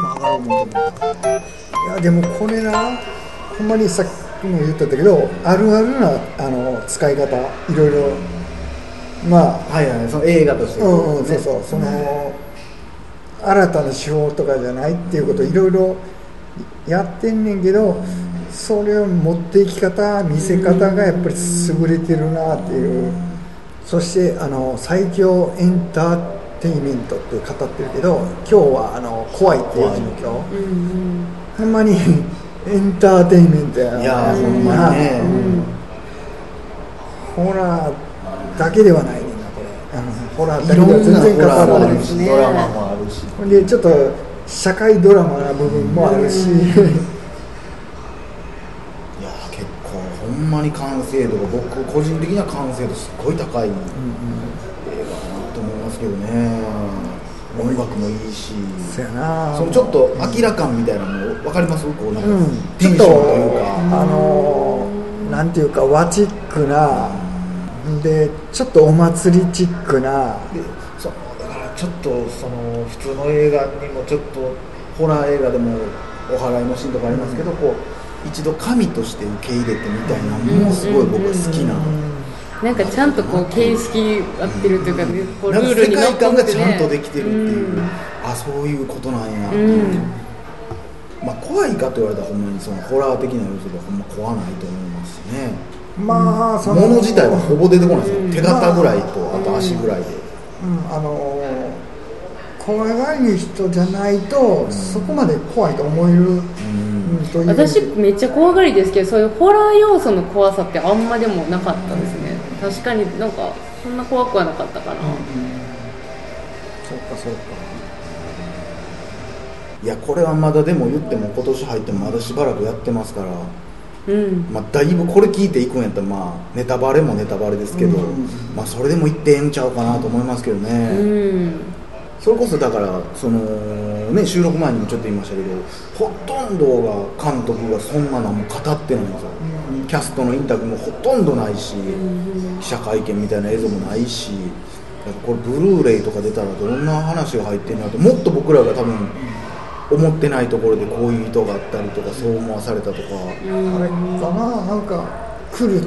も上がろう思ってもい。やでもこれなほんまにさっきも言ったんだけどあるあるなあの使い方いろいろ。まあはいはいその映画として。うんうんそうそうその新たな手法とかじゃないっていうことをいろいろやってんねんけどそれを持っていき方見せ方がやっぱり優れてるなっていう。そしてあの最強エンターテインメントって語ってるけど今日はあの怖いっていう状況。うんうんほんまにエンターテインメントや。ないやほんまにね。ホラーだけではないねんなこれ。ホラーだけでは全然語らもあるし、ないしねドラマもあるし。ほんでちょっと社会ドラマな部分もあるし、いや結構ほんまに完成度が僕個人的には完成度すっごい高い。映画だなと思いますけどね。音楽もいいし。そやな。そのちょっと明らかんみたいなの分かります？こうなんかうん。テンションというか。あのーなんていうか和チックなでちょっとお祭りチックな。でそのだからちょっとその普通の映画にもちょっとホラー映画でもお祓いのシーンとかありますけど、こう一度神として受け入れてみたいなのもすごい僕は好きな、なんかちゃんとこう形式合ってるというか、こうルールにのっ界観がとってね。ちゃんとできてるっていう、うんあそういうことなんや、うん。まあ怖いかと言われたらほんまにそのホラー的な要素でほんま怖ないと思いますしね。まあその物自体はほぼ出てこないですよ、うん手形ぐらいとあと足ぐらいで、うん。あのー怖がい人じゃないと、そこまで怖いと思える、私めっちゃ怖がりですけどそういうホラー要素の怖さってあんまでもなかったですね確かになんかそんな怖くはなかったかな、そうかそうか。いやこれはまだでも言っても今年入ってもまだしばらくやってますから、うん。まあ、だいぶこれ聞いていくんやったらまあネタバレもネタバレですけど、うんまあ、それでも言ってええんちゃうかなと思いますけどね、うん。それこそだからその、ね、収録前にもちょっと言いましたけどほとんどが監督がそんなのも語ってないんですよ、キャストのインタビューもほとんどないし、記者会見みたいな映像もないしこれブルーレイとか出たらどんな話が入ってるなともっと僕らが多分思ってないところでこういう意図があったりとかそう思わされたとか、あれかななんか来るっ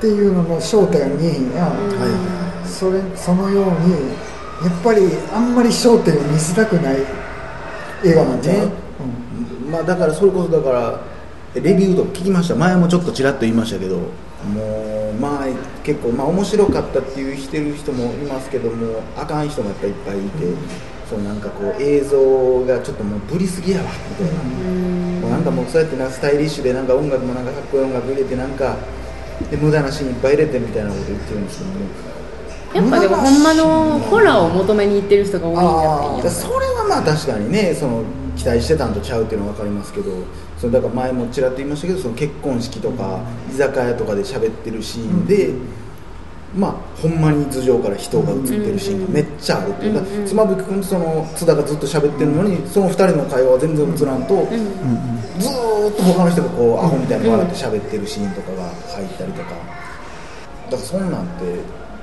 ていうのの焦点が見えへんやん、はそれそのようにやっぱりあんまり焦点を見せたくない映画なんじゃう、ねまあだからそれこそだからレビューとか聞きました。前もちょっとちらっと言いましたけどもうまあ結構まあ面白かったっていうしてる人もいますけどもあかん人もやっぱりいっぱいいて、そうなんかこう映像がちょっともうぶりすぎやわみたいな、もうなんかもうそうやってなスタイリッシュでなんか音楽もなんかかっこいい音楽入れてなんかで無駄なシーンいっぱい入れてみたいなこと言ってるんですけどもやっぱでもほんまのホラーを求めに行ってる人が多いんじゃないそれはまあ確かにねその期待してたんとちゃうっていうのは分かりますけどそれだから前もちらっと言いましたけどその結婚式とか居酒屋とかで喋ってるシーンで、まあほんまに頭上から人が映ってるシーンがめっちゃあるっていうかうんうん妻夫木君とその津田がずっと喋ってるのにその2人の会話は全然映らんと、ずーっと他の人がこうアホみたいに笑って喋ってるシーンとかが入ったりとか。だからそんなんて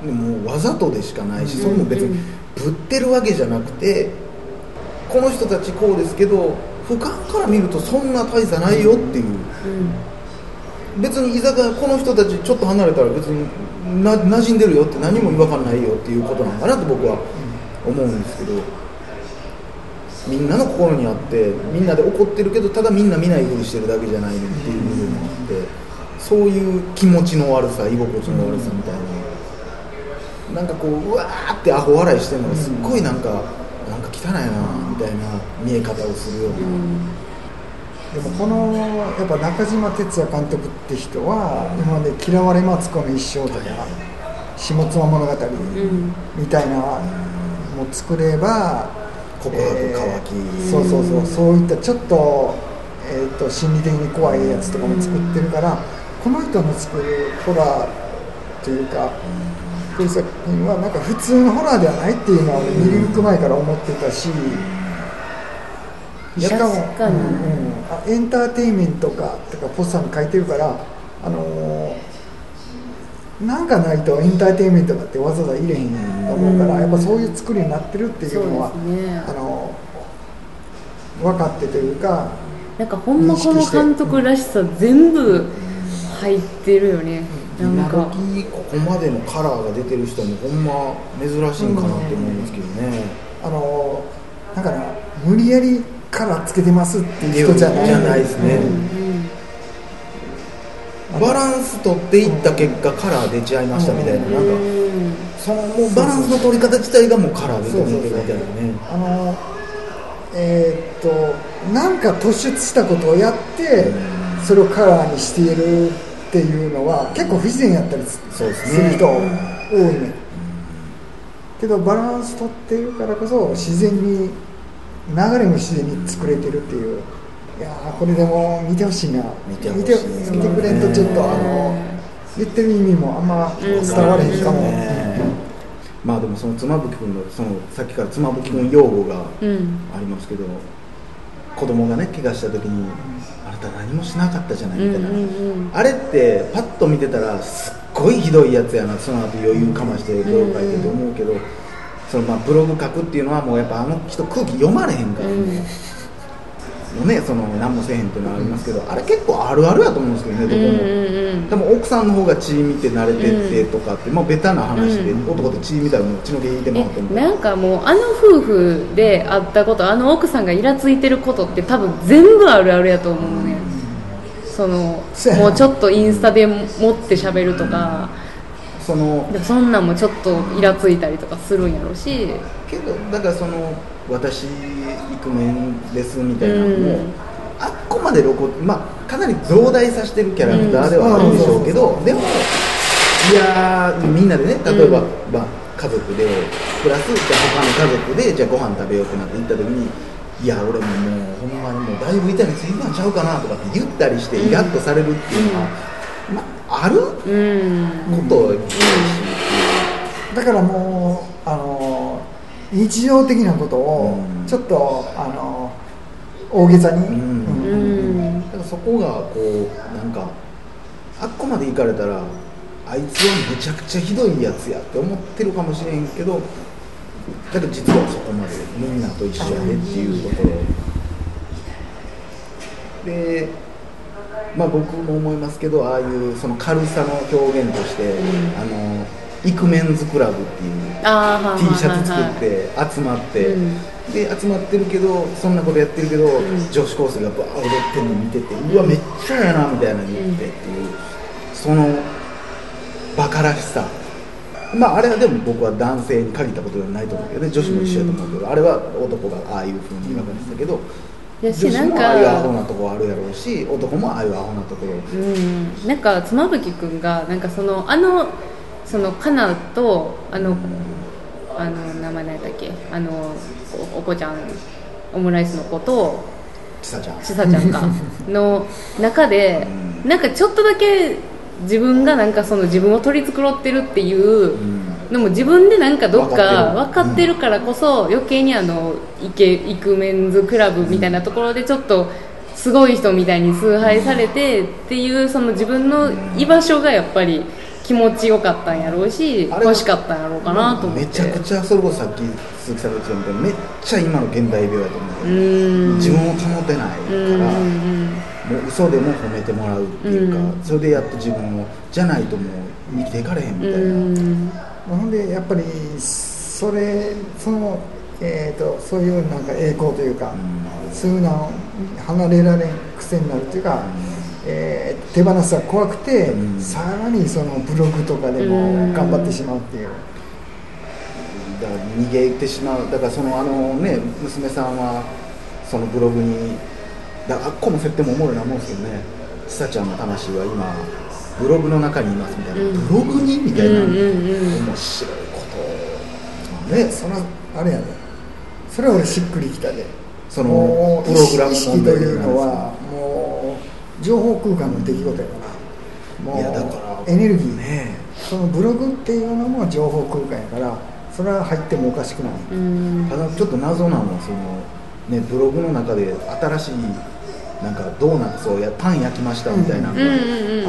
もうわざとでしかないし、それも別にぶってるわけじゃなくてこの人たちこうですけど俯瞰から見るとそんな大差ないよっていう、別に居酒屋この人たちちょっと離れたら別にな馴染んでるよって何も違和感ないよっていうことなのかなと僕は思うんですけどみんなの心にあってみんなで怒ってるけどただみんな見ないふうにしてるだけじゃないっていう部分もあってそういう気持ちの悪さ居心地の悪さみたいな。なんかこううわーってアホ笑いしてるのがすっごいなんかなんか汚いなみたいな見え方をするような。でもこのやっぱ中島哲也監督って人は今まで「嫌われマツコの一生」とか「下妻物語」うん。みたいなのも作れば告白乾き。そうそうそう。そういったちょっと,、えー、と心理的に怖いやつとかも作ってるからこの人の作るホラーというか作品はなんか普通のホラーではないっていうのは俺見に行く前から思ってたし。しかも。うんうん。あエンターテインメントかとかポスターに書いてるからあのーなんかないとエンターテインメントだってわざわざ入れへんと思うからやっぱそういう作りになってるっていうのはね。あの分かってというかなんかほんまこの監督らしさ全部入ってるよね。なん今か時ここまでのカラーが出てる人もほんま珍しいんかなって思いますけどね、あのだから無理やりカラーつけてますっていう人じゃないじゃないですねうん。バランス取っていった結果カラー出ちゃいましたみたいななんかうん。そのもうバランスの取り方自体がもうカラーで出てるみたいなねあのえーっとなんか突出したことをやってそれをカラーにしているっていうのは結構不自然やったりする人多いねけどバランス取ってるからこそ自然に流れも自然に作れてるっていういやーこれでも見てほしいな見て見てくれんとちょっとあの言ってる意味もあんま伝われへんかも、ねまあでもその妻夫木君のそのさっきから妻夫木君用語がうんありますけど子供がね怪我した時にた何もしなかったじゃないみたいな、うんうんうん。あれってパッと見てたらすっごいひどいやつやな。その後余裕かましてブログ書いてると思うけど、そのまあブログ書くっていうのはもうやっぱあの人空気読まれへんから、うん。のねその何もせえへんっていうのはありますけど、あれ結構あるあるやと思うんですけどねどこも、うんうん多分奥さんの方が血見て慣れてってとかって、まあベタな話で、うん。男と血見たらもう血の毛引いてもらうと思うえなんかもうあの夫婦で会ったことあの奥さんがイラついてることって多分全部あるあるやと思うねそのもうちょっとインスタで持って喋るとか。そのそんなんもちょっとイラついたりとかするんやろうし。けどだからその私イクメンですみたいなのも、うん。あっこまで露骨まあかなり増大させてるキャラクターではあるんでしょうけど、でもいやーみんなでね例えば、うん。まあ、家族でプラスじゃあ他の家族でじゃあご飯食べようってなって行った時にいや俺ももうほんまにもうだいぶ痛みついたんちゃうかなとかって言ったりしてイラッとされるっていうのは、まあ、ある？こうんとを言うし、だからもうあの日常的なことをうんちょっとあの大げさに、うん。ううん。んだからそこがこうなんかあっこまで行かれたらあいつはめちゃくちゃひどいやつやって思ってるかもしれんけどだけど実はそこまでみんなと一緒やでっていうところでまあ僕も思いますけどああいうその軽さの表現として、あのイクメンズクラブっていう T はいシャツ作っはいて集まって、うん。で集まってるけどそんなことやってるけど、ん。女子高生がバー踊ってるの見てて、うわめっちゃやなみたいなの言ってっていう、そのバカらしさ。まああれはでも僕は男性に限ったことではないと思うけどね女子も一緒やと思うけど、あれは男がああいうふうに描かれてたけど、女子もああいうアホかなとこあるやろうし男もああいうアホなところ。うん。なんか妻夫木君がなんかそのあのそのカナとあのあの名前何やっけ？あのおお子ちゃんオムライスの子とちさちゃん。ちさちゃんか。の中でなんかちょっとだけ自分がなんかその自分を取り繕ってるっていうのも自分でなんかどっか分かってる。からこそ余計にあのイケイクメンズクラブみたいなところでちょっとすごい人みたいに崇拝されてっていうその自分の居場所がやっぱり気持ちよかったんやろうし欲しかったんやろうかなと思って。めちゃくちゃそれこそさっき鈴木さんが言ってたみたいにめっちゃ今の現代病やと思う自分を保てないうんから、うん。もう嘘でも褒めてもらうっていうか、うん。それでやっと自分をじゃないともう生きていかれへんみたいな、うんほんでやっぱりそれその、えー、とそういうなんか栄光というか、そういうのを離れられん癖になるというか、えー手放すは怖くて、うん。さらにそのブログとかでも頑張ってしまうっていう、だから逃げてしまう。だからそのあのね娘さんはそのブログにだからあっこも設定もおもろいな思うんですけどね。ちさちゃんの魂は今ブログの中にいますみたいな、うん。ブログにみたいな、うんうんうん。面白いこと。をねそのあれやね。それは俺しっくりきたで。そのプログラム問題というのはもう情報空間の出来事やからもういやだからエネルギー。ね。そのブログっていうのも情報空間やからそれは入ってもおかしくない、うん。ただちょっと謎なのはその、ね、ブログの中で新しいなんかドーナツをやパン焼きましたみたいなのが、うんうんうん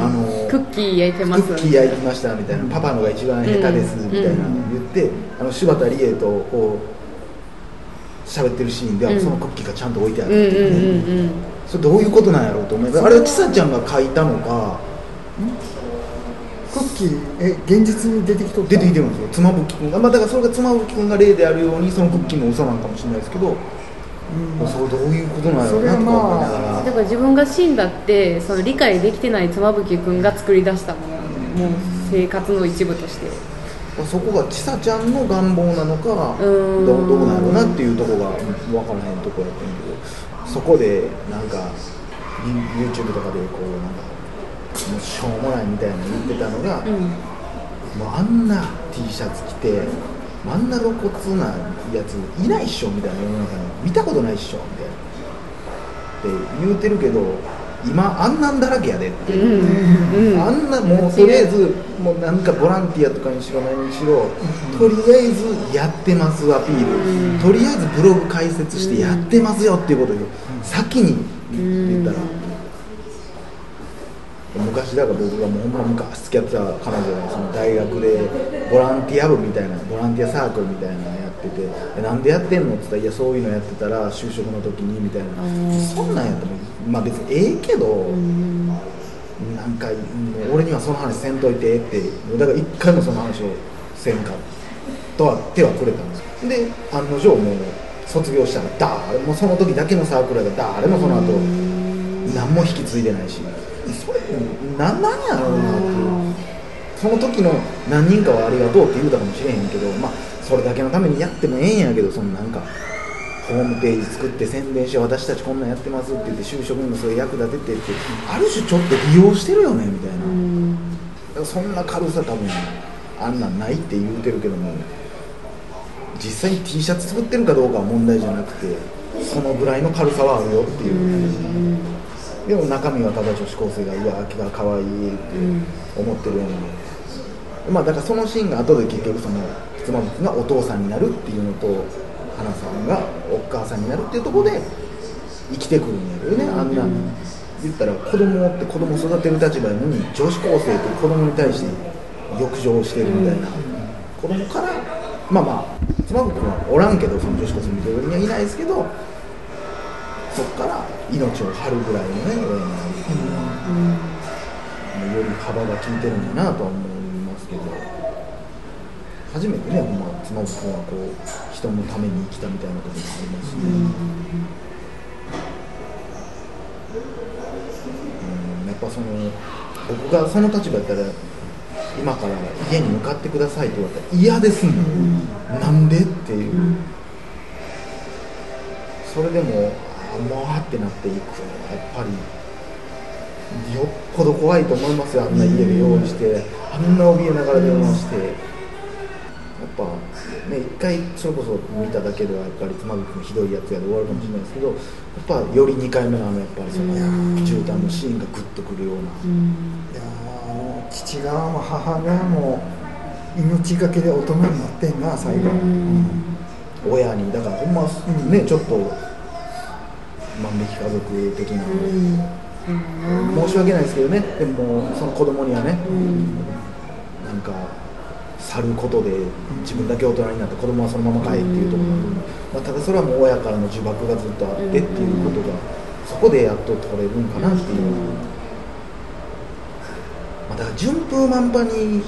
あのクッキー焼いてます。クッキー焼きましたみたいな、パパのが一番下手ですみたいなの言って、あの柴田理恵とこう喋ってるシーンではうん。そのクッキーがちゃんと置いてあるっていうね、それどういうことなんやろうと思います。あれはちさちゃんが書いたのかクッキーえ現実に出てきと出てきてるんですよ。妻夫木君が、まあ、だからそれが妻夫木君が例であるようにそのクッキーも嘘なのかもしれないですけど、うん。そうどういうことなんやろうなとか思いながら、だから自分が死んだってその理解できてない妻夫木君が作り出したもの。もう生活の一部として。そこがちさちゃんの願望なのかうーん。どどうなんやろうなっていうところが分からへんところやったんやけどそこでなんか You- YouTube とかでこうなんかもうしょうもないみたいなの言ってたのが、うん。もうあんな T シャツ着てあんな露骨なやついないっしょみたいな。世の中に見たことないっしょみたいな。って言うてるけど今あんなんだらけやでって、う。んうんあんなもうとりあえずもうなんかボランティアとかにしろ何にしろとりあえずやってますアピール。とりあえずブログ解説してやってますよっていうことを先に言ったら。昔だから僕がもうほんま昔付き合ってた彼女がその大学でボランティア部みたいなボランティアサークルみたいなのやっててえなんでやってんの？って言ったらいやそういうのやってたら就職の時にみたいな。そんなんやったらまあ別にええけど、なんかもう俺にはその話せんといてってだから一回もその話をせんかとは手はくれたんですよ。で案の定もう卒業したら誰もその時だけのサークルやから誰もその後何も引き継いでないし。それ何なんやろうなっていうその時の何人かはありがとうって言うたかもしれへんけどまあそれだけのためにやってもええんやけどそのなんかホームページ作って宣伝して私たちこんなんやってますって言って就職にもそれ役立ててってある種ちょっと利用してるよねみたいな、だからそんな軽さ多分あんなんないって言うてるけども実際に T シャツ作ってるかどうかは問題じゃなくてそのぐらいの軽さはあるよっていう、でも中身はただ女子高生がうわ秋が可愛いって思ってるような、まあだからそのシーンが後で結局その妻がお父さんになるっていうのと花さんがお母さんになるっていうところで生きてくるんやけどね、あんな言ったら子供って子供育てる立場やのに女子高生って子供に対して欲情してるみたいな、子供からまあまあ妻夫木君はおらんけどその女子高生見てるにはいないですけどそっから命を張るぐらいのね親になるっていうのは、より幅が効いてるんだなとは思いますけど初めてねほんま妻夫木君はこう人のために生きたみたいなこともありますし。ね、うんやっぱその僕がその立場やったら今から家に向かってくださいって言われたら嫌ですもん、なんでっていう、それでもあもうあってなっていくやっぱりよっぽど怖いと思いますよ。あんな家で用意してあんな怯えながら電話してね一回それこそ見ただけではやっぱり妻夫木君ひどいやつやで終わるかもしれないですけどやっぱより2回目のあのやっぱりその絨毯のシーンがグッとくるような、いやあの父側も母側も命がけで大人になってんな最後、親に。だからほんまん。ねちょっと万引き家族的な、申し訳ないですけどね。でもその子供にはね、なんか去ることで自分だけ大人になって子供はそのまま帰っていうところがある、まあ、ただそれはもう親からの呪縛がずっとあってっていうことがそこでやっと取れるんかなっていう、まあ、だから順風満帆に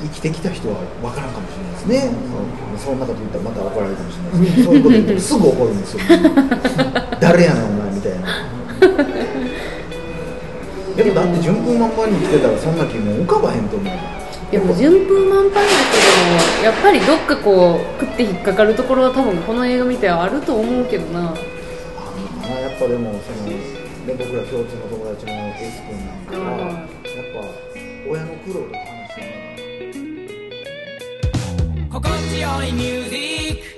生きてきた人は分からんかもしれないですね、そんなこと言ったらまた怒られるかもしれないですけどそういうこと言ったらすぐ怒るんですよ。誰やねんお前みたいな。でもだって順風満帆に生きてたらそんな気も浮かばへんと思うでも順風満帆だけどもやっぱりどっかこう食って引っかかるところは多分この映画見てはあると思うけどな。あまあやっぱでもその、ね、僕ら共通の友達の S 君なんかは、うんやっぱ親の苦労とか話してね心地よいミュージック